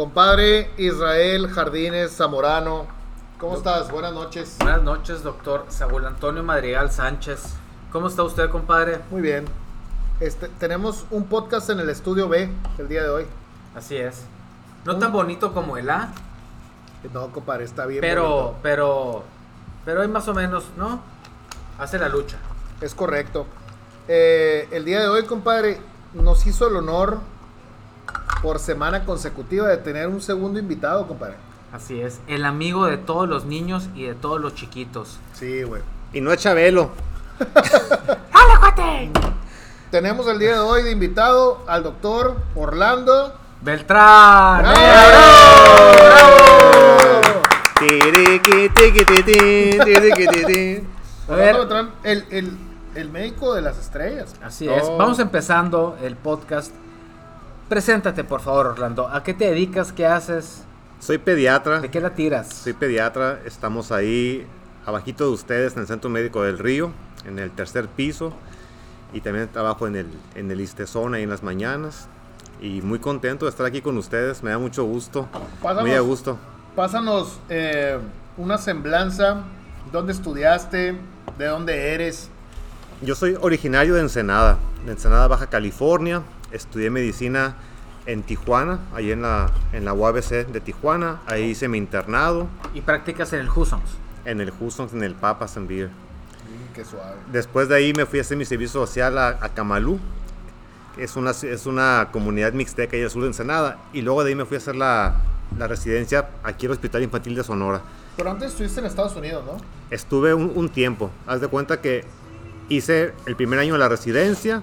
Compadre Israel Jardines Zamorano, ¿cómo estás? Buenas noches. Buenas noches, doctor Saúl Antonio Madrigal Sánchez. ¿Cómo está usted, compadre? Muy bien. Este, tenemos un podcast en el estudio B el día de hoy. Así es. No tan bonito como el A, No, compadre, está bien. pero, bonito. pero, pero hay más o menos, ¿no? Hace la lucha. Es correcto. Eh, el día de hoy, compadre, nos hizo el honor por semana consecutiva de tener un segundo invitado, compadre. Así es. El amigo de todos los niños y de todos los chiquitos. Sí, güey. Y no es Chabelo. Tenemos el día de hoy de invitado al doctor Orlando. Beltrán. A ver. Orlando Beltrán, el, el- el médico de las estrellas. Así Oh. es. Vamos empezando el podcast. Preséntate, por favor, Orlando. ¿A qué te dedicas? ¿Qué haces? Soy pediatra. ¿De qué la tiras? Soy pediatra. Estamos ahí abajito de ustedes en el Centro Médico del Río, en el tercer piso. Y también trabajo en el, en el Istezón ahí en las mañanas. Y muy contento de estar aquí con ustedes. Me da mucho gusto. Pásanos. Muy a gusto. Pásanos eh, una semblanza. ¿Dónde estudiaste? ¿De dónde eres? Yo soy originario de Ensenada, de Ensenada, Baja California. Estudié medicina en Tijuana, ahí en la, en la UABC de Tijuana. Ahí hice mi internado Y practicas en el Husons. en el Houston, en el Papas en Beer. Mm, qué suave. Después de ahí me fui a hacer mi servicio social a, a Camalú. que Es una, es una comunidad mixteca ahí al sur de Ensenada. Y luego de ahí me fui a hacer la, la residencia aquí al Hospital Infantil de Sonora. Pero antes estuviste en Estados Unidos, ¿no? Estuve un, un tiempo. Haz de cuenta que hice el primer año de la residencia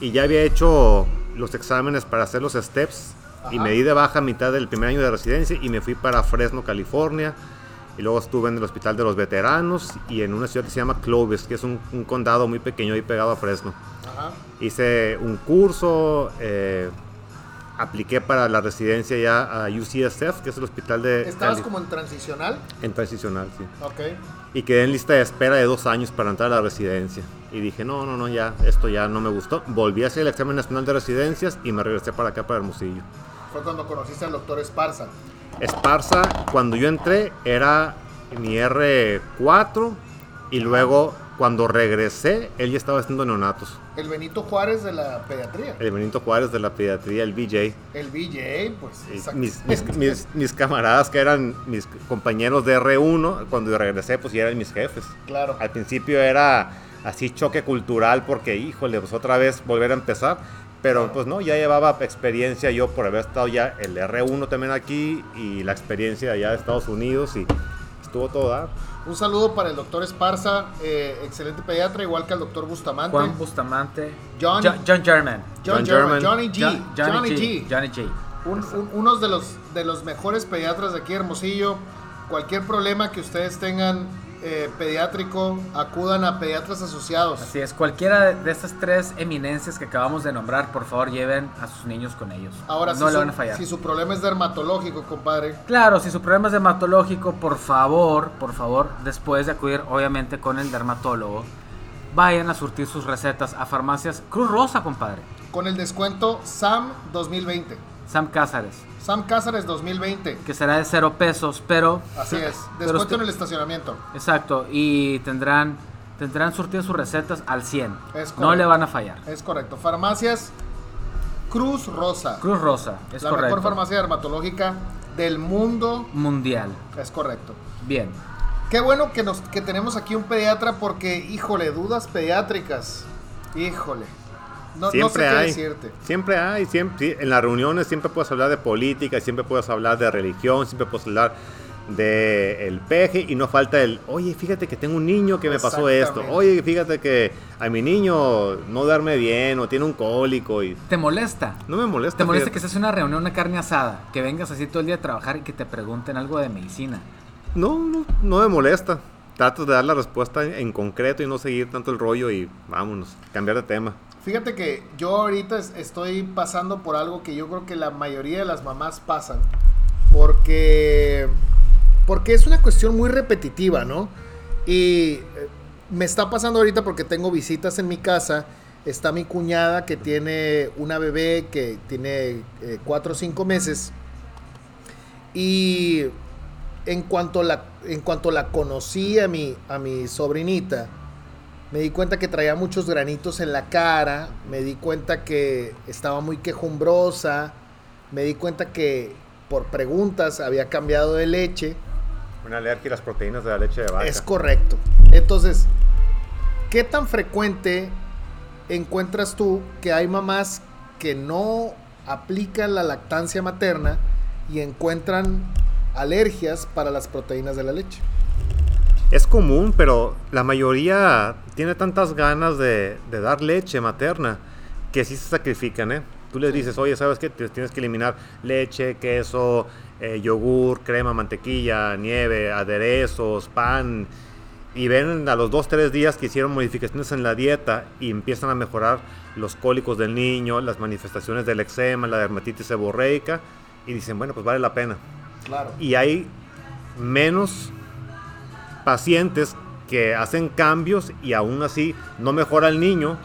y ya había hecho los exámenes para hacer los steps. Y Ajá. me di de baja a mitad del primer año de residencia y me fui para Fresno, California. Y luego estuve en el Hospital de los Veteranos y en una ciudad que se llama Clovis, que es un, un condado muy pequeño ahí pegado a Fresno. Ajá. Hice un curso, eh, apliqué para la residencia ya a UCSF, que es el hospital de... ¿Estabas Cali- como en transicional? En transicional, sí Ok. Y quedé en lista de espera de dos años para entrar a la residencia. Y dije, no, no, no, ya, esto ya no me gustó. Volví a hacer el examen nacional de residencias y me regresé para acá, para Hermosillo. Fue cuando conociste al doctor Esparza. Esparza, cuando yo entré, era mi R4 y luego cuando regresé, él ya estaba haciendo neonatos. El Benito Juárez de la pediatría. El Benito Juárez de la pediatría, el BJ. El BJ, pues. Exacto. mis, mis, mis- mis camaradas que eran mis compañeros de R1, cuando regresé, pues ya eran mis jefes. Claro. Al principio era así choque cultural porque, híjole, pues otra vez volver a empezar. Pero pues no, ya llevaba experiencia yo por haber estado ya el R1 también aquí y la experiencia allá de Estados Unidos y estuvo todo dar. Un saludo para el doctor Esparza, eh, excelente pediatra, igual que al doctor Bustamante. Juan Bustamante. John- Jo- John German. John, John German. Johnny G. Jo- Johnny, G. Johnny G. Un- un- unos de los, de los mejores pediatras de aquí, Hermosillo. Cualquier problema que ustedes tengan eh, pediátrico, acudan a pediatras asociados. Así es, cualquiera de- estas tres eminencias que acabamos de nombrar, por favor lleven a sus niños con ellos. Ahora, no si, le su, van a fallar. si su problema es dermatológico, compadre, Claro, si su problema es dermatológico, por favor, por favor, después de acudir obviamente con el dermatólogo, vayan a surtir sus recetas a farmacias Cruz Rosa, compadre. con el descuento SAM 2020. Sam Cázares, Sam Cázares 2020. que será de cero pesos, pero... Así es. Descuento en el estacionamiento. Exacto, y tendrán, tendrán surtidas sus recetas al 100. Es no le van a fallar. Es correcto. Farmacias Cruz Rosa. Cruz Rosa, es la correcto. mejor farmacia dermatológica del mundo. Mundial. Es correcto. Bien. Qué bueno que, nos, que tenemos aquí un pediatra porque, híjole, dudas pediátricas. Híjole. No, no sé Siempre qué hay. decirte. Siempre hay, siempre, en las reuniones siempre puedes hablar de política, siempre puedes hablar de religión, siempre puedes hablar de el peje y no falta el, oye, fíjate que tengo un niño que me pasó esto, oye, fíjate que a mi niño no darme bien o tiene un cólico y... ¿Te molesta? No me molesta. ¿Te molesta que seas una reunión, una carne asada, que vengas así todo el día a trabajar y que te pregunten algo de medicina? No, no, no me molesta. Trato de dar la respuesta en concreto y no seguir tanto el rollo y vámonos, cambiar de tema. Fíjate que yo ahorita estoy pasando por algo que yo creo que la mayoría de las mamás pasan. Porque, porque es una cuestión muy repetitiva, ¿no? Y eh, me está pasando ahorita porque tengo visitas en mi casa. Está mi cuñada que tiene una bebé que tiene 4 eh, o 5 meses. Y en cuanto la, en cuanto la conocí a mi, a mi sobrinita, me di cuenta que traía muchos granitos en la cara, me di cuenta que estaba muy quejumbrosa, me di cuenta que por preguntas había cambiado de leche. Una alergia a las proteínas de la leche de vaca. Es correcto. Entonces, ¿qué tan frecuente encuentras tú que hay mamás que no aplican la lactancia materna y encuentran alergias para las proteínas de la leche? es común, pero la mayoría tiene tantas ganas de, dar leche materna que sí se sacrifican, ¿eh? Tú les dices, oye, ¿sabes qué? Tienes que eliminar leche, queso, eh, yogur, crema, mantequilla, nieve, aderezos, pan. Y ven a los dos, tres días que hicieron modificaciones en la dieta y empiezan a mejorar los cólicos del niño, las manifestaciones del eczema, la dermatitis seborreica. Y dicen, bueno, pues vale la pena. Claro. Y hay menos pacientes que hacen cambios y aún así no mejora el niño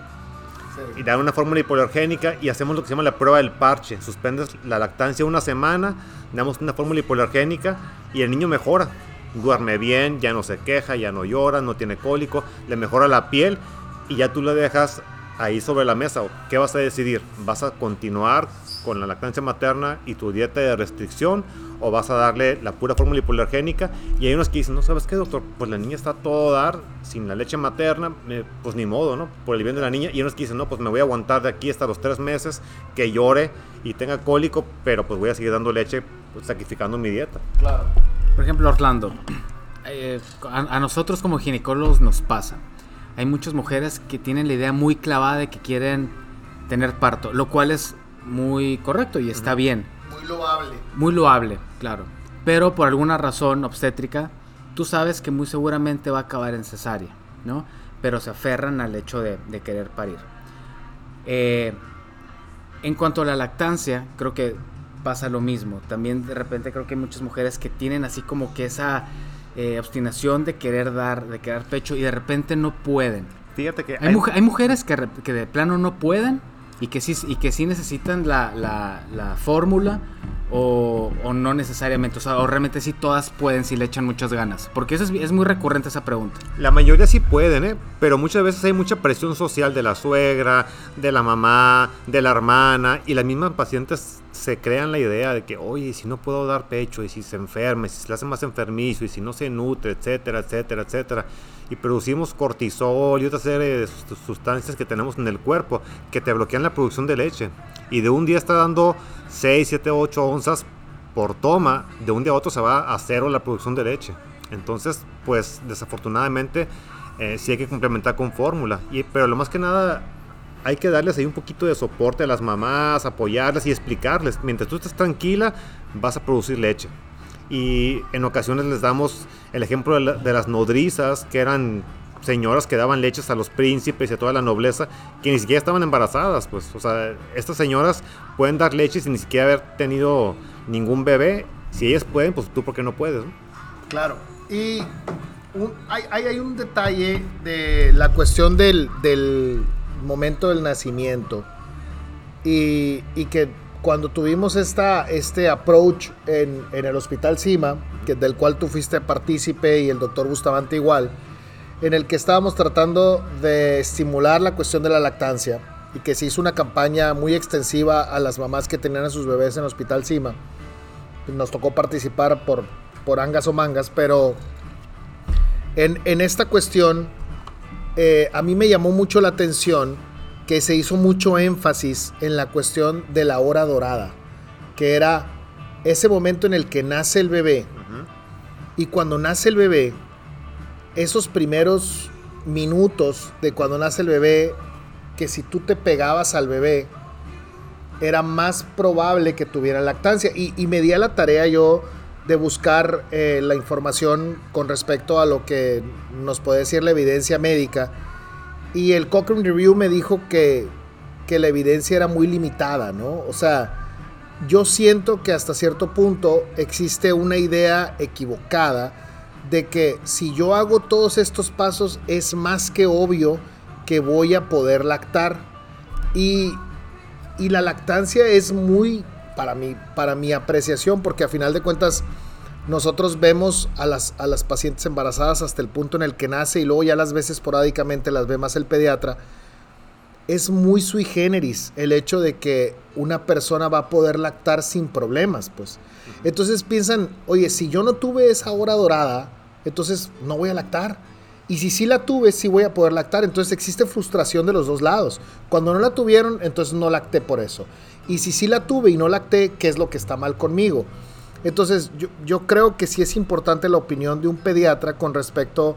y dan una fórmula hipoalergénica y hacemos lo que se llama la prueba del parche. Suspendes la lactancia una semana, damos una fórmula hipoalergénica y el niño mejora. Duerme bien, ya no se queja, ya no llora, no tiene cólico, le mejora la piel y ya tú le dejas ahí sobre la mesa. ¿Qué vas a decidir? ¿Vas a continuar con la lactancia materna y tu dieta de restricción o vas a darle la pura fórmula hipoalergénica y hay unos que dicen, no sabes qué doctor, pues la niña está todo dar sin la leche materna, pues ni modo, ¿no? Por el bien de la niña y hay unos que dicen, no, pues me voy a aguantar de aquí hasta los tres meses que llore y tenga cólico, pero pues voy a seguir dando leche pues, sacrificando mi dieta. Claro. Por ejemplo, Orlando, eh, a nosotros como ginecólogos nos pasa. Hay muchas mujeres que tienen la idea muy clavada de que quieren tener parto, lo cual es muy correcto y está bien. Muy loable. Muy loable, claro. Pero por alguna razón obstétrica, tú sabes que muy seguramente va a acabar en cesárea, ¿no? Pero se aferran al hecho de, querer parir. Eh, en cuanto a la lactancia, creo que pasa lo mismo. También de repente creo que hay muchas mujeres que tienen así como que esa eh, obstinación de querer dar, de querer pecho y de repente no pueden. Fíjate que hay, hay mujeres que, que, de plano no pueden y que sí, y que sí necesitan la, la, la fórmula o, no necesariamente, o sea, o realmente sí todas pueden si le echan muchas ganas, porque eso es, muy recurrente esa pregunta. La mayoría sí pueden, ¿eh? pero muchas veces hay mucha presión social de la suegra, de la mamá, de la hermana, y las mismas pacientes se crean la idea de que, oye, si no puedo dar pecho, y si se enferma, y si se hace más enfermizo, y si no se nutre, etcétera, etcétera, etcétera y producimos cortisol y otra serie de sustancias que tenemos en el cuerpo que te bloquean la producción de leche. Y de un día está dando 6, 7, 8 onzas por toma, de un día a otro se va a cero la producción de leche. Entonces, pues desafortunadamente eh, sí hay que complementar con fórmula. Y, pero lo más que nada hay que darles ahí un poquito de soporte a las mamás, apoyarlas y explicarles. Mientras tú estés tranquila, vas a producir leche y en ocasiones les damos el ejemplo de, las nodrizas, que eran señoras que daban leches a los príncipes y a toda la nobleza, que ni siquiera estaban embarazadas, pues, o sea, estas señoras pueden dar leche sin ni siquiera haber tenido ningún bebé, si ellas pueden, pues tú por qué no puedes, Claro, y hay, hay, un detalle de la cuestión del, del momento del nacimiento. Y, y que cuando tuvimos esta, este approach en, en el Hospital Cima, que, del cual tú fuiste partícipe y el doctor Bustamante igual, en el que estábamos tratando de estimular la cuestión de la lactancia y que se hizo una campaña muy extensiva a las mamás que tenían a sus bebés en el Hospital Cima. Nos tocó participar por, por angas o mangas, pero en, en esta cuestión eh, a mí me llamó mucho la atención que se hizo mucho énfasis en la cuestión de la hora dorada, que era ese momento en el que nace el bebé Y cuando nace el bebé, esos primeros minutos de cuando nace el bebé, que si tú te pegabas al bebé, era más probable que tuviera lactancia. Y, me di a la tarea yo de buscar eh, la información con respecto a lo que nos puede decir la evidencia médica. Y el Cochrane Review me dijo que, que la evidencia era muy limitada, ¿no? O sea, yo siento que hasta cierto punto existe una idea equivocada de que si yo hago todos estos pasos es más que obvio que voy a poder lactar. Y, y la lactancia es muy, para mí, para mi apreciación, porque a final de cuentas nosotros vemos a las, a las pacientes embarazadas hasta el punto en el que nace y luego ya las veces esporádicamente las ve más el pediatra. Es muy sui generis el hecho de que una persona va a poder lactar sin problemas, pues. Entonces piensan, oye, si yo no tuve esa hora dorada, entonces no voy a lactar. Y si sí la tuve, sí voy a poder lactar. Entonces existe frustración de los dos lados. Cuando no la tuvieron, entonces no lacté por eso. Y si sí la tuve y no lacté, ¿qué es lo que está mal conmigo? Entonces yo, yo creo que sí es importante la opinión de un pediatra con respecto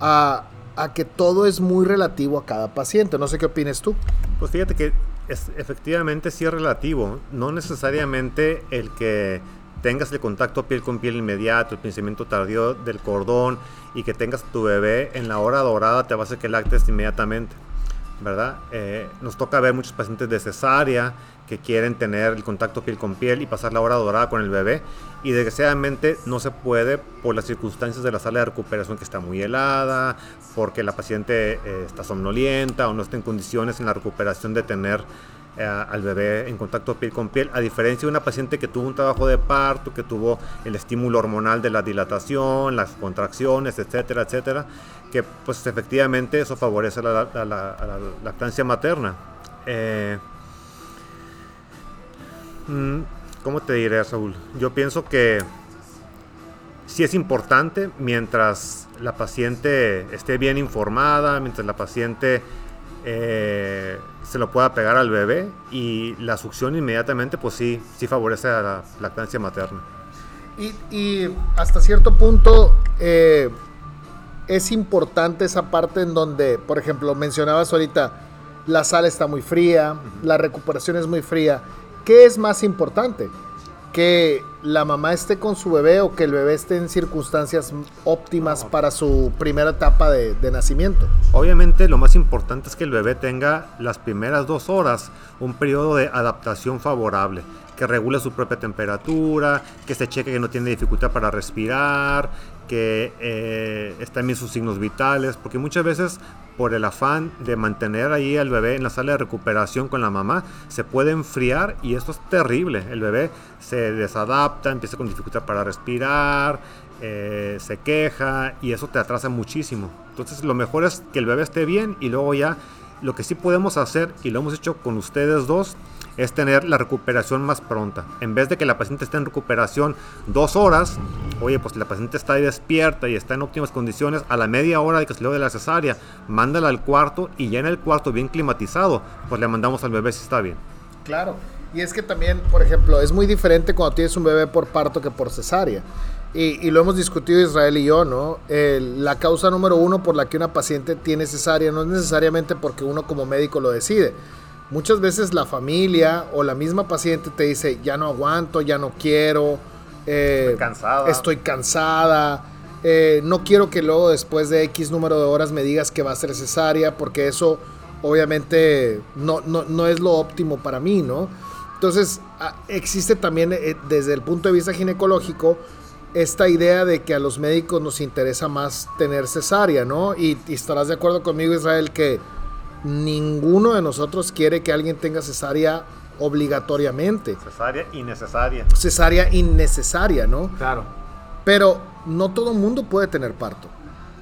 a, a, que todo es muy relativo a cada paciente. No sé qué opines tú. Pues fíjate que es, efectivamente sí es relativo. No necesariamente el que tengas el contacto piel con piel inmediato, el pensamiento tardío del cordón y que tengas tu bebé en la hora dorada te va a hacer que lactes inmediatamente, ¿verdad? Eh, nos toca ver muchos pacientes de cesárea que quieren tener el contacto piel con piel y pasar la hora dorada con el bebé y desgraciadamente no se puede por las circunstancias de la sala de recuperación que está muy helada, porque la paciente eh, está somnolienta o no está en condiciones en la recuperación de tener eh, al bebé en contacto piel con piel, a diferencia de una paciente que tuvo un trabajo de parto, que tuvo el estímulo hormonal de la dilatación, las contracciones, etcétera, etcétera, que pues efectivamente eso favorece la, la, lactancia materna. Eh, mm, ¿Cómo te diré, Saúl? Yo pienso que sí es importante mientras la paciente esté bien informada, mientras la paciente eh, se lo pueda pegar al bebé y la succión inmediatamente pues sí, sí favorece a la lactancia materna. Y, hasta cierto punto eh, es importante esa parte en donde, por ejemplo, mencionabas ahorita, la sal está muy fría, la recuperación es muy fría. ¿Qué es más importante? Que la mamá esté con su bebé o que el bebé esté en circunstancias óptimas para su primera etapa de, nacimiento. Obviamente lo más importante es que el bebé tenga las primeras dos horas un periodo de adaptación favorable, que regule su propia temperatura, que se cheque que no tiene dificultad para respirar, que eh, estén bien sus signos vitales, porque muchas veces por el afán de mantener ahí al bebé en la sala de recuperación con la mamá, se puede enfriar y esto es terrible. El bebé se desadapta, empieza con dificultad para respirar, eh, se queja y eso te atrasa muchísimo. Entonces lo mejor es que el bebé esté bien y luego ya lo que sí podemos hacer, y lo hemos hecho con ustedes dos, es tener la recuperación más pronta. En vez de que la paciente esté en recuperación dos horas, oye, pues la paciente está ahí despierta y está en óptimas condiciones, a la media hora de que le de la cesárea, mándala al cuarto y ya en el cuarto bien climatizado, pues le mandamos al bebé si está bien. Claro, y es que también, por ejemplo, es muy diferente cuando tienes un bebé por parto que por cesárea. Y, lo hemos discutido Israel y yo, ¿no? la causa número uno por la que una paciente tiene cesárea no es necesariamente porque uno como médico lo decide Muchas veces la familia o la misma paciente te dice, ya no aguanto, ya no quiero, eh, estoy cansada, estoy cansada eh, no quiero que luego después de X número de horas me digas que va a ser cesárea, porque eso obviamente no, no, es lo óptimo para mí, ¿no? Entonces, existe también eh, desde el punto de vista ginecológico esta idea de que a los médicos nos interesa más tener cesárea, ¿no? y estarás de acuerdo conmigo, Israel, que ninguno de nosotros quiere que alguien tenga cesárea obligatoriamente. Cesárea innecesaria. Cesárea innecesaria, ¿no? Claro. Pero no todo el mundo puede tener parto.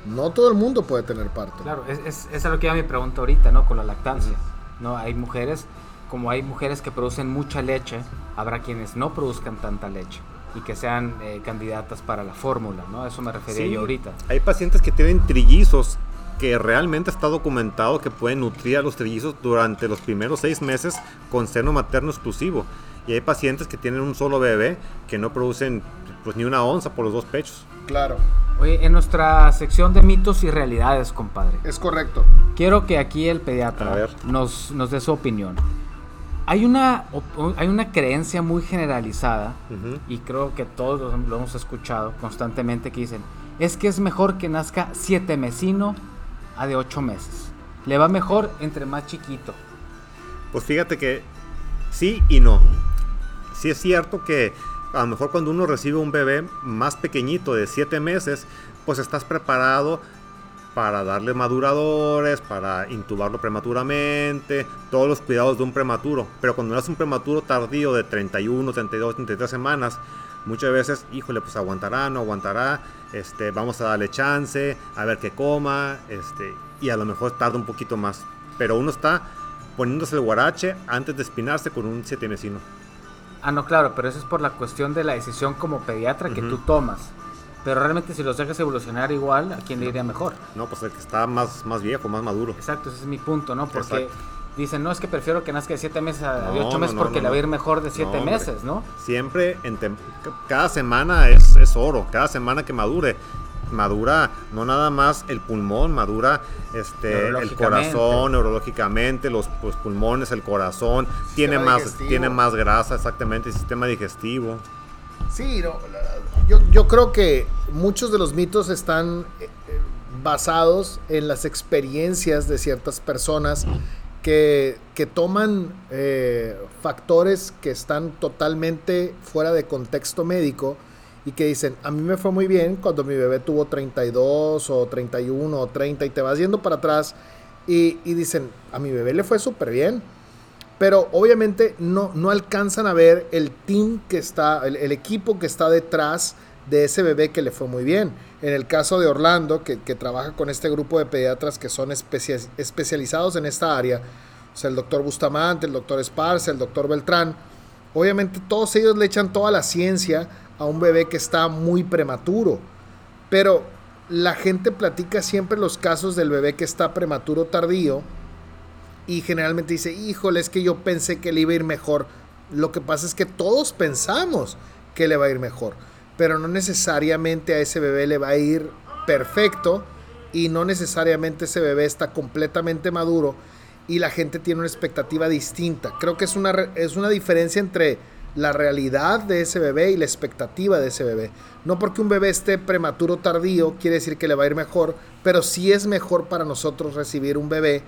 No todo el mundo puede tener parto. Claro, es, es, lo que ya me pregunto ahorita, ¿no? Con la lactancia. ¿no? Hay mujeres, como hay mujeres que producen mucha leche, habrá quienes no produzcan tanta leche y que sean eh, candidatas para la fórmula, ¿no? Eso me refería yo ahorita. Hay pacientes que tienen trillizos que realmente está documentado que pueden nutrir a los trillizos durante los primeros seis meses con seno materno exclusivo. Y hay pacientes que tienen un solo bebé que no producen pues ni una onza por los dos pechos. Claro. Oye, en nuestra sección de mitos y realidades, compadre. Es correcto. Quiero que aquí el pediatra nos, nos dé su opinión. Hay una, hay una creencia muy generalizada, Ujú. y creo que todos lo hemos escuchado constantemente, que dicen, es que es mejor que nazca siete mesino a de ocho meses. Le va mejor entre más chiquito. Pues fíjate que sí y no. Sí es cierto que a lo mejor cuando uno recibe un bebé más pequeñito de 7 meses, pues estás preparado para darle maduradores, para intubarlo prematuramente, todos los cuidados de un prematuro. Pero cuando es un prematuro tardío de 31, 32, 33 semanas, muchas veces, híjole, pues aguantará, no aguantará, este, vamos a darle chance, a ver qué coma, este, y a lo mejor tarda un poquito más. Pero uno está poniéndose el guarache antes de espinarse con un siete mesino. Ah, no, claro, pero eso es por la cuestión de la decisión como pediatra que tú tomas. Pero realmente si los dejas evolucionar igual, ¿a quién le iría mejor? No, pues el que está más, más viejo, más maduro. Exacto, ese es mi punto, ¿no? Porque Exacto. Dicen, no, es que prefiero que nazca de 7 meses a de No, 8 meses no, no, porque no, le va a ir mejor de 7 No, hombre. meses, ¿no? Siempre, en cada semana es, es oro, cada semana que madure. Madura no nada más el pulmón, madura este, el corazón, neurológicamente, los, los pulmones, el corazón, tiene más, digestivo. tiene más grasa, exactamente, el sistema digestivo. Sí, yo, yo creo que muchos de los mitos están eh, eh, basados en las experiencias de ciertas personas que, toman eh, factores que están totalmente fuera de contexto médico y que dicen, a mí me fue muy bien cuando mi bebé tuvo 32 o 31 o 30 y te vas yendo para atrás y, dicen, a mi bebé le fue súper bien. Pero obviamente no, no alcanzan a ver el team que está, el equipo que está detrás de ese bebé que le fue muy bien. En el caso de Orlando, que, trabaja con este grupo de pediatras que son especia- especializados en esta área, o sea, el doctor Bustamante, el doctor Esparza, el doctor Beltrán, obviamente todos ellos le echan toda la ciencia a un bebé que está muy prematuro. Pero la gente platica siempre los casos del bebé que está prematuro tardío y generalmente dice, híjole, es que yo pensé que le iba a ir mejor. Lo que pasa es que todos pensamos que le va a ir mejor, pero no necesariamente a ese bebé le va a ir perfecto y no necesariamente ese bebé está completamente maduro y la gente tiene una expectativa distinta. Creo que es una, es una diferencia entre la realidad de ese bebé y la expectativa de ese bebé. No porque un bebé esté prematuro tardío quiere decir que le va a ir mejor, pero sí es mejor para nosotros recibir un bebé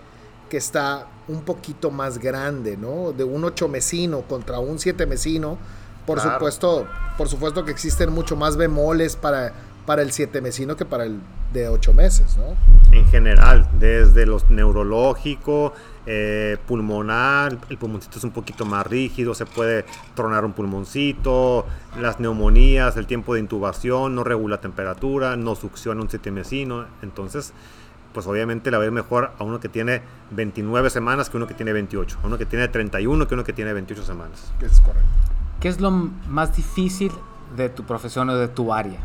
que está un poquito más grande, ¿no? De un ocho mesino contra un siete mesino. Por Claro. supuesto, por supuesto que existen mucho más bemoles para, para el siete mesino que para el de ocho meses, ¿no? En general, desde los neurológico, eh, pulmonar, el pulmoncito es un poquito más rígido, se puede tronar un pulmoncito, las neumonías, el tiempo de intubación, no regula temperatura, no succiona un sitemesino, entonces pues obviamente le va a ir mejor a uno que tiene 29 semanas que uno que tiene 28, a uno que tiene 31 que uno que tiene 28 semanas. Es correcto. ¿Qué es lo más difícil de tu profesión o de tu área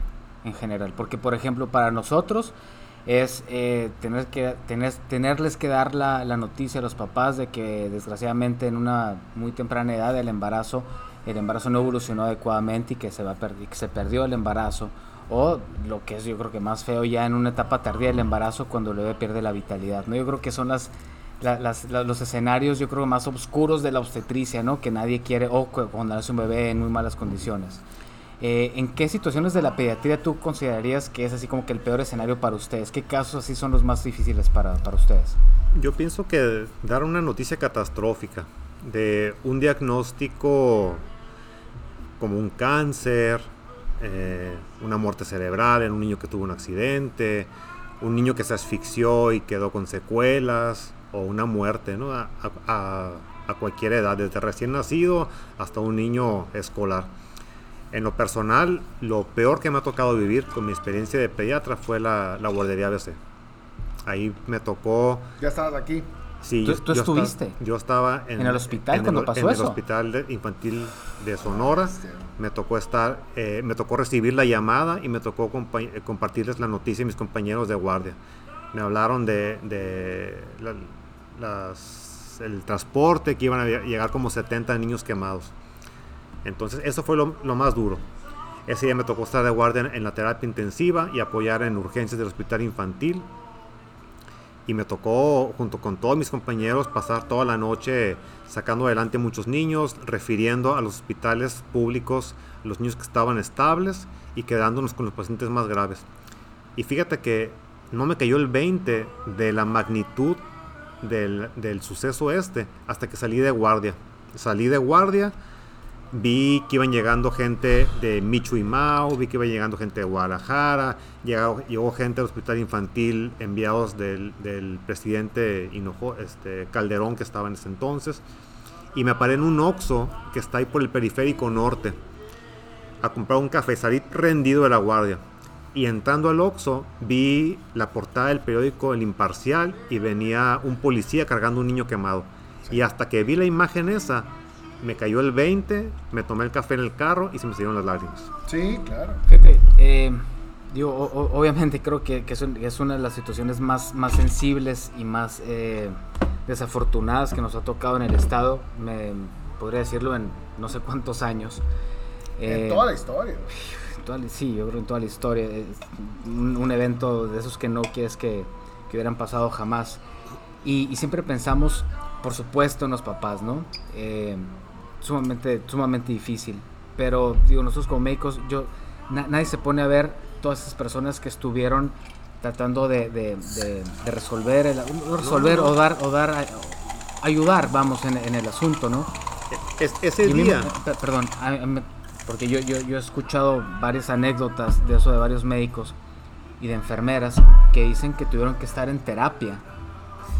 en general? Porque, por ejemplo, para nosotros es eh, tener que, tener, tenerles que dar la, la noticia a los papás de que desgraciadamente en una muy temprana edad el embarazo, el embarazo no evolucionó adecuadamente y que se, va a que se perdió el embarazo. O lo que es yo creo que más feo ya en una etapa tardía del embarazo cuando el bebé pierde la vitalidad. ¿no? Yo creo que son las, la- los escenarios yo creo más oscuros de la obstetricia, ¿no? Que nadie quiere, o cu- cuando nace un bebé en muy malas condiciones. Eh, ¿En qué situaciones de la pediatría tú considerarías que es así como que el peor escenario para ustedes? ¿Qué casos así son los más difíciles para, para ustedes? Yo pienso que dar una noticia catastrófica de un diagnóstico como un cáncer, eh, una muerte cerebral en un niño que tuvo un accidente, un niño que se asfixió y quedó con secuelas, o una muerte ¿no? a, a- a cualquier edad, desde recién nacido hasta un niño escolar. En lo personal, lo peor que me ha tocado vivir con mi experiencia de pediatra fue la, la guardería ABC. Ahí me tocó Ya estabas aquí. Sí, ¿Tú- yo- tú yo estuviste? yo estaba en, ¿En el hospital en cuando el, pasó en eso? el hospital de- infantil de Sonora. Hostia. Me tocó estar, eh, me tocó recibir la llamada y me tocó compa- eh, compartirles la noticia a mis compañeros de guardia. Me hablaron de, de la- las- el transporte, que iban a lle- llegar como 70 niños quemados. Entonces, eso fue lo, lo más duro. Ese día me tocó estar de guardia en la terapia intensiva y apoyar en urgencias del hospital infantil. Y me tocó, junto con todos mis compañeros, pasar toda la noche sacando adelante muchos niños, refiriendo a los hospitales públicos los niños que estaban estables y quedándonos con los pacientes más graves. Y fíjate que no me cayó el 20 de la magnitud del, del suceso este hasta que salí de guardia. Salí de guardia vi que iban llegando gente de Michu y Mao, vi que iba llegando gente de Guadalajara, llegó, llegó gente del hospital infantil enviados del, del presidente Hinojo, este, Calderón que estaba en ese entonces, y me paré en un Oxxo que está ahí por el periférico norte a comprar un café, salí rendido de la guardia. Y entrando al Oxxo vi la portada del periódico El Imparcial y venía un policía cargando un niño quemado. Y hasta que vi la imagen esa, me cayó el 20, me tomé el café en el carro y se me salieron las lágrimas. Sí, claro. Fíjate, eh, digo, obviamente creo que, es, una de las situaciones más, más sensibles y más eh, desafortunadas que nos ha tocado en el Estado, me podría decirlo en no sé cuántos años. en eh, toda la historia. Sí, yo creo en toda la historia. Un, evento de esos que no quieres que, que hubieran pasado jamás. Y, y, siempre pensamos, por supuesto, en los papás, ¿no? Eh, sumamente, sumamente difícil. Pero digo, nosotros como médicos, yo, nadie se pone a ver todas esas personas que estuvieron tratando de, de, resolver, el, resolver o dar, o dar, ayudar, vamos, en, el asunto, ¿no? Es, ese día. perdón, porque yo, yo, yo he escuchado varias anécdotas de eso de varios médicos y de enfermeras que dicen que tuvieron que estar en terapia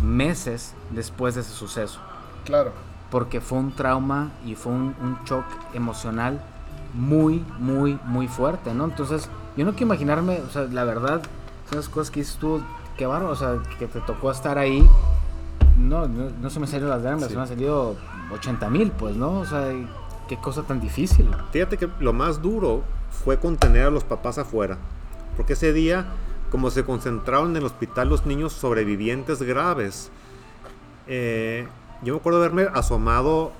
meses después de ese suceso. Claro porque fue un trauma y fue un, un shock emocional muy, muy, muy fuerte, ¿no? Entonces, yo no quiero imaginarme, o sea, la verdad, las cosas que dices tú, qué barro, o sea, que te tocó estar ahí. No, no, se me salieron las lágrimas, se me han salido 80 mil, pues, ¿no? O sea, qué cosa tan difícil. Fíjate que lo más duro fue contener a los papás afuera, porque ese día, como se concentraron en el hospital los niños sobrevivientes graves, eh, yo me acuerdo haberme asomado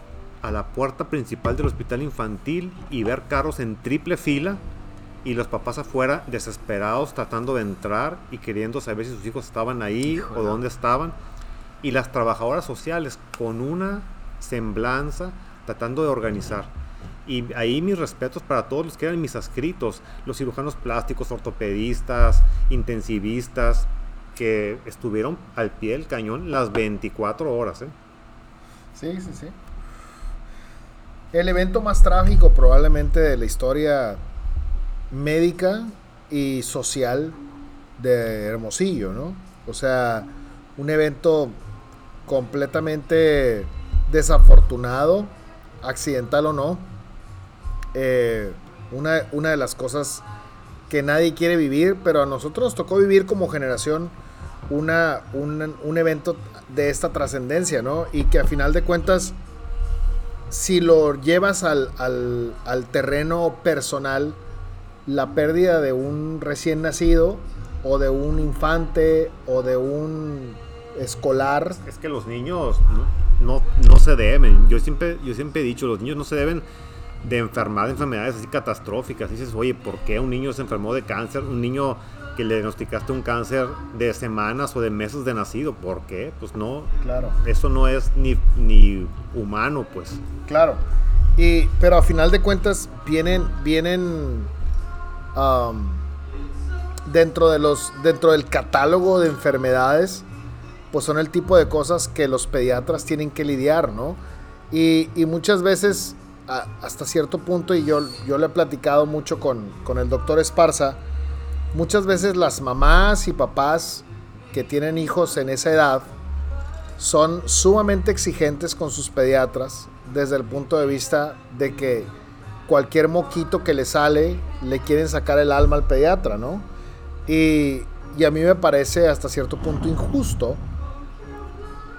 a la puerta principal del hospital infantil y ver carros en triple fila y los papás afuera desesperados tratando de entrar y queriendo saber si sus hijos estaban ahí o dónde estaban. Y las trabajadoras sociales con una semblanza tratando de organizar. Y ahí mis respetos para todos los que eran mis adscritos, los cirujanos plásticos, ortopedistas, intensivistas, que estuvieron al pie del cañón las 24 horas. ¿eh? Sí, sí, sí. El evento más trágico probablemente de la historia médica y social de Hermosillo, ¿no? O sea, un evento completamente desafortunado, accidental o no. Eh, una, una, de las cosas que nadie quiere vivir, pero a nosotros nos tocó vivir como generación una, un, un evento de esta trascendencia, ¿no? Y que a final de cuentas, si lo llevas al, al, terreno personal, la pérdida de un recién nacido o de un infante o de un escolar. Es que los niños no, se deben. Yo siempre, yo siempre he dicho, los niños no se deben de enfermar de enfermedades así catastróficas. Dices, oye, ¿por qué un niño se enfermó de cáncer? Un niño que le diagnosticaste un cáncer de semanas o de meses de nacido. ¿Por qué? Pues no. Claro. Eso no es ni, ni humano, pues. Claro. Y, pero a final de cuentas vienen, vienen um, dentro de los, dentro del catálogo de enfermedades, pues son el tipo de cosas que los pediatras tienen que lidiar, ¿no? Y, muchas veces, hasta cierto punto, y yo, yo le he platicado mucho con, con el doctor Esparza, muchas veces las mamás y papás que tienen hijos en esa edad son sumamente exigentes con sus pediatras desde el punto de vista de que cualquier moquito que le sale le quieren sacar el alma al pediatra, ¿no? Y, y a mí me parece hasta cierto punto injusto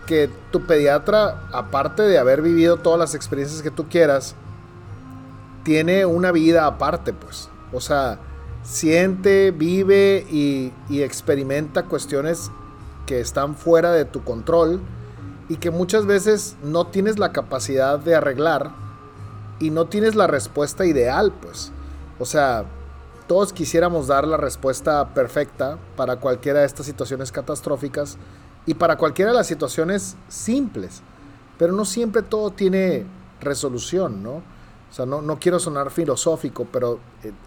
que tu pediatra, aparte de haber vivido todas las experiencias que tú quieras, tiene una vida aparte, pues. O sea, siente, vive y, experimenta cuestiones que están fuera de tu control y que muchas veces no tienes la capacidad de arreglar y no tienes la respuesta ideal, pues. O sea, todos quisiéramos dar la respuesta perfecta para cualquiera de estas situaciones catastróficas y para cualquiera de las situaciones simples. Pero no siempre todo tiene resolución, ¿no? O sea, no, no quiero sonar filosófico, pero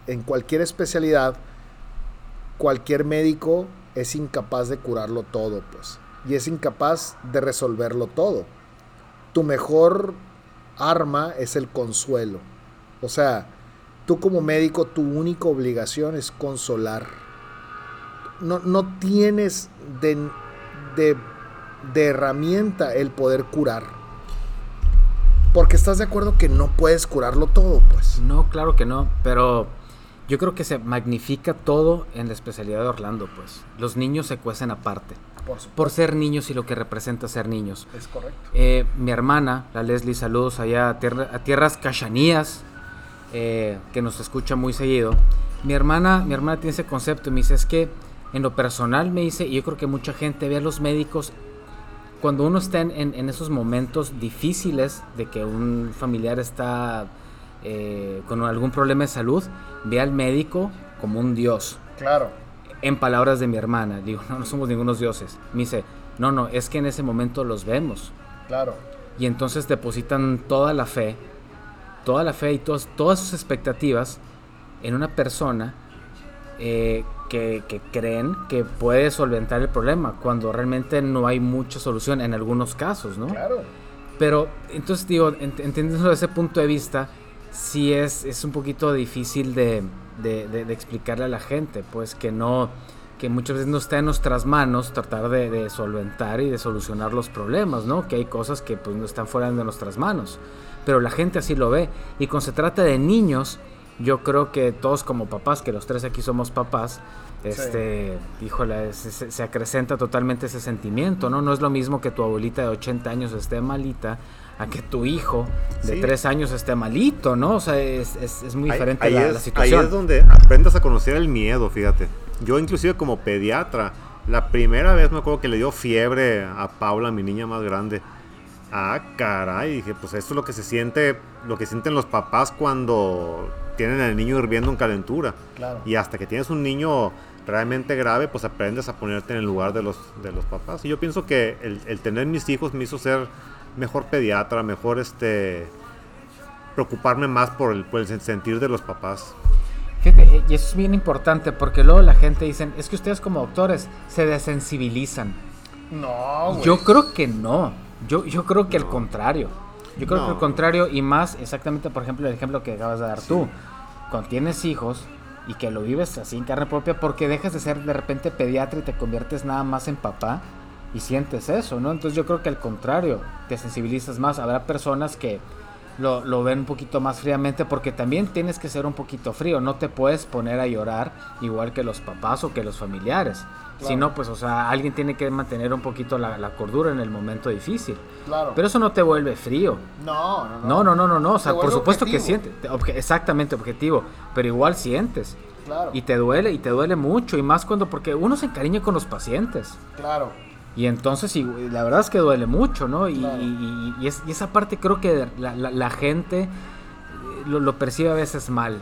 en cualquier especialidad, cualquier médico es incapaz de curarlo todo, pues. Y es incapaz de resolverlo todo. Tu mejor arma es el consuelo. O sea, tú como médico, tu única obligación es consolar. No, no tienes de, de, de herramienta el poder curar porque estás de acuerdo que no puedes curarlo todo, pues. No, claro que no, pero yo creo que se magnifica todo en la especialidad de Orlando, pues. Los niños se cuecen aparte. Por, por ser niños y lo que representa ser niños. Es correcto. Eh, mi hermana, la Leslie, saludos allá a, tierras cachanías, eh, que nos escucha muy seguido. Mi hermana, mi hermana tiene ese concepto y me dice, es que en lo personal me dice, y yo creo que mucha gente ve a los médicos cuando uno está en, esos momentos difíciles de que un familiar está eh, con algún problema de salud, ve al médico como un dios. Claro. En palabras de mi hermana, digo, no, no somos ningunos dioses. Me dice, no, no, es que en ese momento los vemos. Claro. Y entonces depositan toda la fe, toda la fe y todas, todas sus expectativas en una persona eh, que, creen que puede solventar el problema, cuando realmente no hay mucha solución en algunos casos, ¿no? Claro. Pero entonces digo, entendiendo desde ese punto de vista, sí es, es un poquito difícil de, explicarle a la gente, pues que no, que muchas veces no está en nuestras manos tratar de, solventar y de solucionar los problemas, ¿no? Que hay cosas que pues no están fuera de nuestras manos. Pero la gente así lo ve. Y cuando se trata de niños, yo creo que todos como papás, que los tres aquí somos papás, este, híjole, se, acrecenta totalmente ese sentimiento, ¿no? No es lo mismo que tu abuelita de 80 años esté malita a que tu hijo de 3 años esté malito, ¿no? O sea, es, es, muy diferente la, situación. Ahí es donde aprendas a conocer el miedo, fíjate. Yo inclusive como pediatra, la primera vez me acuerdo que le dio fiebre a Paula, mi niña más grande. Ah, caray, dije, pues esto es lo que se siente, lo que sienten los papás cuando tienen al niño hirviendo en calentura. Y hasta que tienes un niño realmente grave, pues aprendes a ponerte en el lugar de los, de los papás. Y yo pienso que el, tener mis hijos me hizo ser mejor pediatra, mejor este preocuparme más por el, por el sentir de los papás. Fíjate, y eso es bien importante porque luego la gente dice, es que ustedes como doctores se desensibilizan. No, Yo creo que no. Yo, yo creo que al contrario. Yo creo que al contrario y más exactamente, por ejemplo, el ejemplo que acabas de dar tú cuando tienes hijos y que lo vives así en carne propia, porque dejas de ser de repente pediatra y te conviertes nada más en papá y sientes eso, ¿no? Entonces yo creo que al contrario, te sensibilizas más. Habrá personas que lo, lo, ven un poquito más fríamente porque también tienes que ser un poquito frío, no te puedes poner a llorar igual que los papás o que los familiares. Si no, pues, o sea, alguien tiene que mantener un poquito la, cordura en el momento difícil. Claro. Pero eso no te vuelve frío. No, no, no. No, no, no, no, no. O sea, por supuesto que sientes. exactamente, objetivo. Pero igual sientes. Claro. Y te duele, y te duele mucho. Y más cuando, porque uno se encariña con los pacientes. Claro. Y entonces, y, la verdad es que duele mucho, ¿no? Y, y, esa parte creo que la, gente eh, lo, lo percibe a veces mal.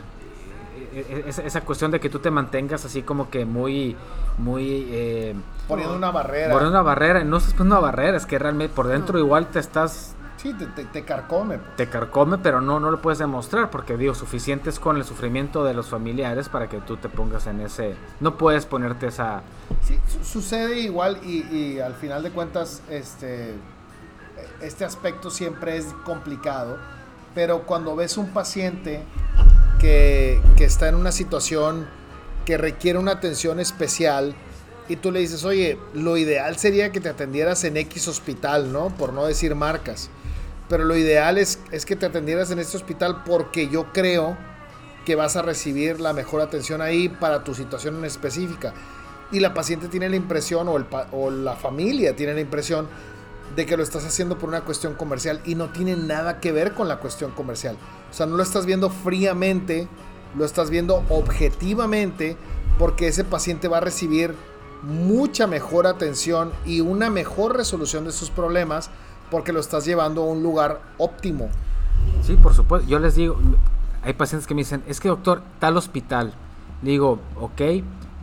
E, e, esa, cuestión de que tú te mantengas así como que muy, muy... Eh, poniendo una barrera. Poniendo una barrera, no es una barrera, es que realmente por dentro igual te estás... Sí, te, carcome. Pues. Te carcome, pero no, no lo puedes demostrar, porque digo, suficiente es con el sufrimiento de los familiares para que tú te pongas en ese... No puedes ponerte esa... Sí, sucede igual y, y al final de cuentas, este, este aspecto siempre es complicado, pero cuando ves un paciente que, está en una situación que requiere una atención especial y tú le dices, oye, lo ideal sería que te atendieras en X hospital, ¿no? Por no decir marcas. Pero lo ideal es, es que te atendieras en este hospital porque yo creo que vas a recibir la mejor atención ahí para tu situación en específica. Y la paciente tiene la impresión, o, el, o la familia tiene la impresión, de que lo estás haciendo por una cuestión comercial y no tiene nada que ver con la cuestión comercial. O sea, no lo estás viendo fríamente, lo estás viendo objetivamente porque ese paciente va a recibir mucha mejor atención y una mejor resolución de sus problemas porque lo estás llevando a un lugar óptimo. Sí, por supuesto. Yo les digo, hay pacientes que me dicen, es que doctor, tal hospital. Digo, ok.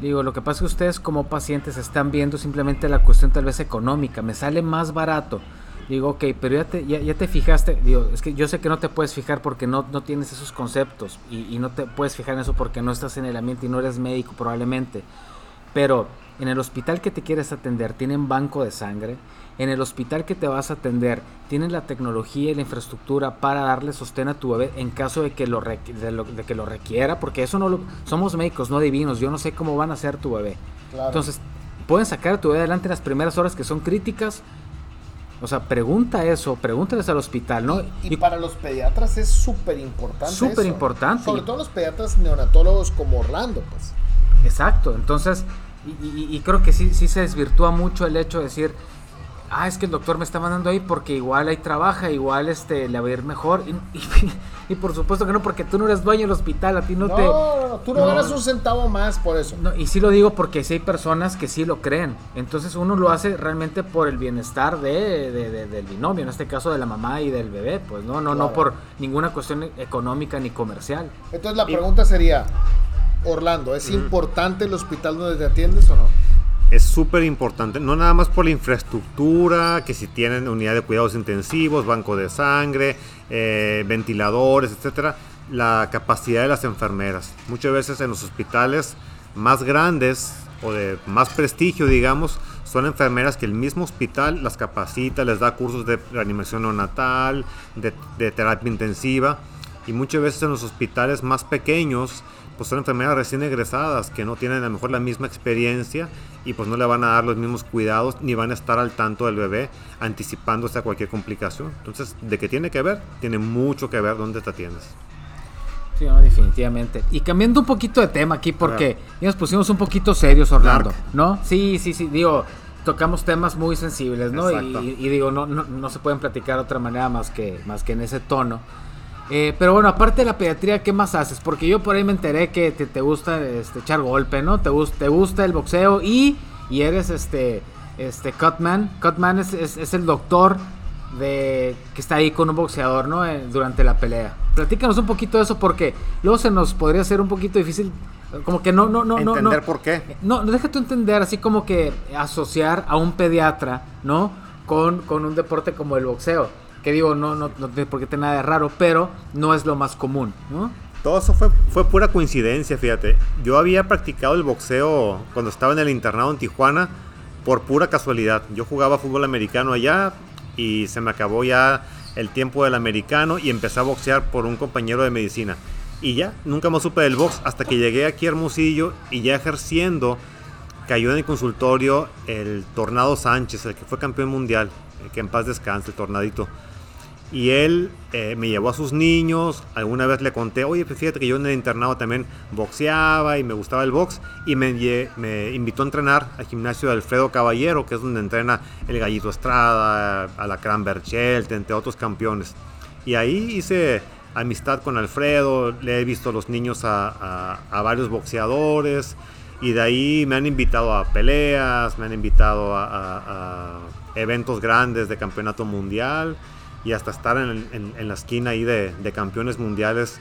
Digo, lo que pasa es que ustedes como pacientes están viendo simplemente la cuestión tal vez económica. Me sale más barato. Digo, ok, pero ya te, ya, te fijaste. Digo, es que yo sé que no te puedes fijar porque no, no tienes esos conceptos. Y, y no te puedes fijar en eso porque no estás en el ambiente y no eres médico probablemente. Pero en el hospital que te quieres atender tienen banco de sangre. En el hospital que te vas a atender tienen la tecnología y la infraestructura para darle sostén a tu bebé en caso de que lo, de, que lo requiera, porque eso no lo somos médicos, no divinos. Yo no sé cómo van a ser tu bebé. Entonces, pueden sacar a tu bebé adelante en las primeras horas que son críticas. O sea, pregunta eso, pregúntales al hospital, ¿no? Y, para los pediatras es súper importante. Súper importante. Sobre todo los pediatras neonatólogos como Orlando, pues. Exacto, entonces y, creo que sí, sí se desvirtúa mucho el hecho de decir, ah, es que el doctor me está mandando ahí porque igual ahí trabaja, igual este le va a ir mejor. Y, por supuesto que no, porque tú no eres dueño del hospital, a ti no, te... No, no, tú no, ganas un centavo más por eso. y sí lo digo porque sí hay personas que sí lo creen. Entonces uno lo hace realmente por el bienestar de, del binomio, en este caso de la mamá y del bebé, pues no, no, no por ninguna cuestión económica ni comercial. Entonces la pregunta sería, Orlando, ¿es importante el hospital donde te atiendes o no? Es súper importante, no nada más por la infraestructura, que si tienen unidad de cuidados intensivos, banco de sangre, eh, ventiladores, etcétera, la capacidad de las enfermeras. Muchas veces en los hospitales más grandes o de más prestigio, digamos, son enfermeras que el mismo hospital las capacita, les da cursos de reanimación neonatal, de, de terapia intensiva. Y muchas veces en los hospitales más pequeños pues son enfermeras recién egresadas que no tienen a lo mejor la misma experiencia y pues no le van a dar los mismos cuidados ni van a estar al tanto del bebé anticipándose a cualquier complicación. Entonces, de qué tiene que ver, tiene mucho que ver dónde te atiendes. Sí, no, definitivamente. Y cambiando un poquito de tema aquí porque ya nos pusimos un poquito serios, Orlando, ¿no? Sí, sí, sí, digo, tocamos temas muy sensibles, ¿no? Y, y, digo, no, no, no, se pueden platicar de otra manera más que, más que en ese tono. Eh, pero bueno, aparte de la pediatría, ¿qué más haces? Porque yo por ahí me enteré que te, gusta este, echar golpe, ¿no? Te, te gusta el boxeo y, y eres este, este Cutman. Cutman es, es, el doctor de que está ahí con un boxeador, ¿no? Eh, durante la pelea. Platícanos un poquito de eso porque luego se nos podría hacer un poquito difícil. Como que no, no, no, no. Entender no, por qué. No, déjate entender, así como que asociar a un pediatra, ¿no? Con, con un deporte como el boxeo que digo, no, no, no tiene nada de raro, pero no es lo más común, ¿no? Todo eso fue, fue pura coincidencia, fíjate. Yo había practicado el boxeo cuando estaba en el internado en Tijuana por pura casualidad. Yo jugaba fútbol americano allá y se me acabó ya el tiempo del americano y empecé a boxear por un compañero de medicina. Y ya, nunca más supe del box hasta que llegué aquí a Hermosillo y ya ejerciendo cayó en el consultorio el Tornado Sánchez, el que fue campeón mundial, el que en paz descanse, el Tornadito. Y él eh, me llevó a sus niños. Alguna vez le conté, oye, pues fíjate que yo en el internado también boxeaba y me gustaba el box. Y me, invitó a entrenar al gimnasio de Alfredo Caballero, que es donde entrena el Gallito Estrada, Alacrán Berchelt, entre otros campeones. Y ahí hice amistad con Alfredo, le he visto a los niños a, varios boxeadores. Y de ahí me han invitado a peleas, me han invitado a eventos grandes de campeonato mundial y hasta estar en, la esquina ahí de, campeones mundiales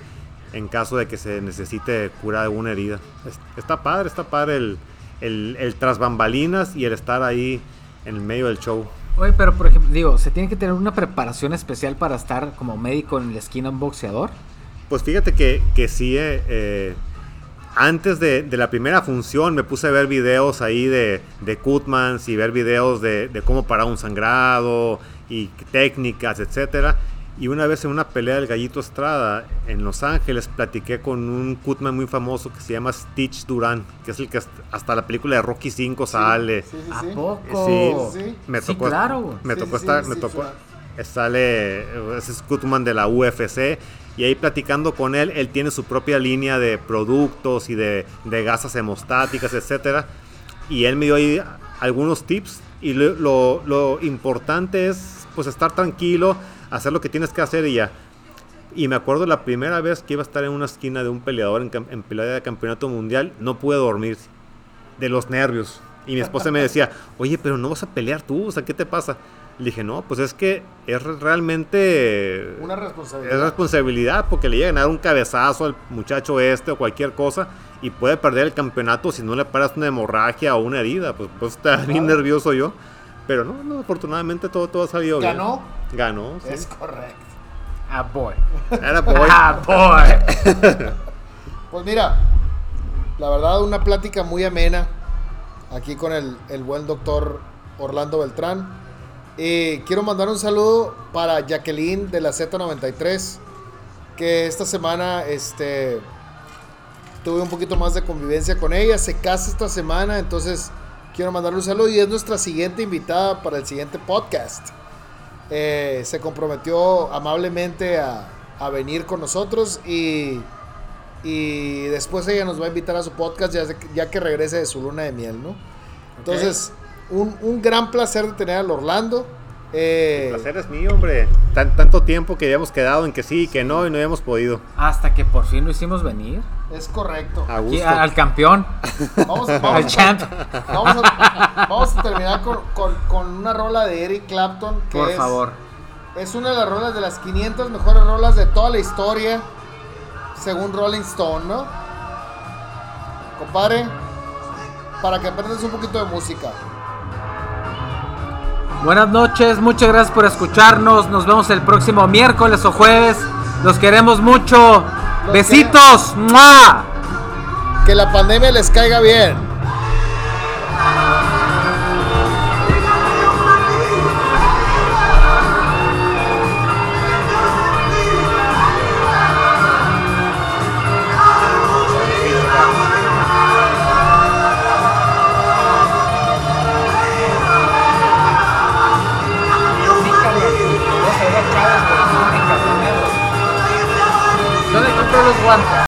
en caso de que se necesite curar alguna herida. está padre, está padre el, el, tras bambalinas y el estar ahí en el medio del show. Oye, pero por ejemplo, digo, ¿se tiene que tener una preparación especial para estar como médico en la esquina un boxeador? Pues fíjate que, que sí, eh, eh, antes de, la primera función me puse a ver videos ahí de, de Kutmans y ver videos de, de cómo parar un sangrado, y técnicas, etcétera. Y una vez en una pelea del Gallito Estrada en Los Ángeles platiqué con un Kutman muy famoso que se llama Stitch Duran, que es el que hasta la película de Rocky 5 sale. Sí, ¿A poco? Sí, me tocó, claro. Me tocó estar, me tocó. Sale, ese es Kutman de la UFC. Y ahí platicando con él, él tiene su propia línea de productos y de, de gasas hemostáticas, etcétera. Y él me dio ahí algunos tips y lo, lo, importante es pues estar tranquilo, hacer lo que tienes que hacer y ya. Y me acuerdo la primera vez que iba a estar en una esquina de un peleador en, en pelea de campeonato mundial, no pude dormir de los nervios. Y mi esposa me decía, oye, pero no vas a pelear tú, o sea, ¿qué te pasa? Le dije, no, pues es que es realmente... Una responsabilidad. Es responsabilidad porque le llegan a dar un cabezazo al muchacho este o cualquier cosa y puede perder el campeonato si no le paras una hemorragia o una herida. Pues, pues está bien nervioso yo. Pero no, no, afortunadamente todo, todo ha salido bien. ¿Ganó? Ganó, sí. Es correcto. Ah, boy. Era boy. Ah, boy. Pues mira, la verdad una plática muy amena aquí con el, el buen doctor Orlando Beltrán. Eh, quiero mandar un saludo para Jacqueline de la Z93, que esta semana este, tuve un poquito más de convivencia con ella. Se casa esta semana, entonces quiero mandarle un saludo y es nuestra siguiente invitada para el siguiente podcast. Eh, se comprometió amablemente a, a venir con nosotros y, y después ella nos va a invitar a su podcast ya, ya que regrese de su luna de miel, ¿no? Entonces, un, un gran placer de tener al Orlando. Eh, El placer es mío, hombre. Tan, tanto tiempo que habíamos quedado en que sí y que no y no habíamos podido. Hasta que por fin lo hicimos venir. es correcto. A Aquí, a- al campeón, Vamos, al vamos, champ. vamos a, vamos a terminar con, con- con una rola de Eric Clapton. Que Por es, favor. Es una de las rolas de las 500 mejores rolas de toda la historia, según Rolling Stone, ¿no? Compadre, para que aprendas un poquito de música. Buenas noches, muchas gracias por escucharnos. Nos vemos el próximo miércoles o jueves. Los queremos mucho. Los Besitos. ¡Mua! Que la pandemia les caiga bien. ¿Dónde compró los guantes?